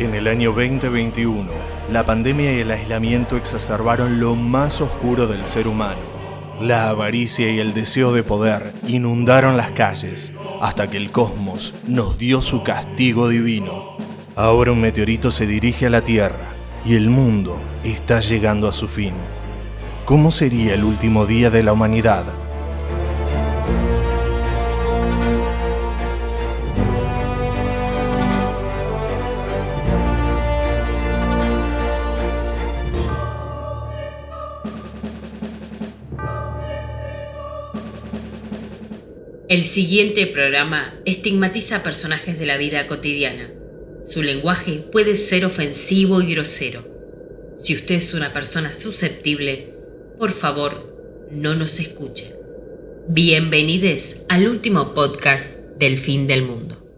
En el año 2021, la pandemia y el aislamiento exacerbaron lo más oscuro del ser humano. La avaricia y el deseo de poder inundaron las calles hasta que el cosmos nos dio su castigo divino. Ahora un meteorito se dirige a la Tierra y el mundo está llegando a su fin. ¿Cómo sería el último día de la humanidad? El siguiente programa estigmatiza a personajes de la vida cotidiana. Su lenguaje puede ser ofensivo y grosero. Si usted es una persona susceptible, por favor, no nos escuche. Bienvenidos al último podcast del fin del mundo.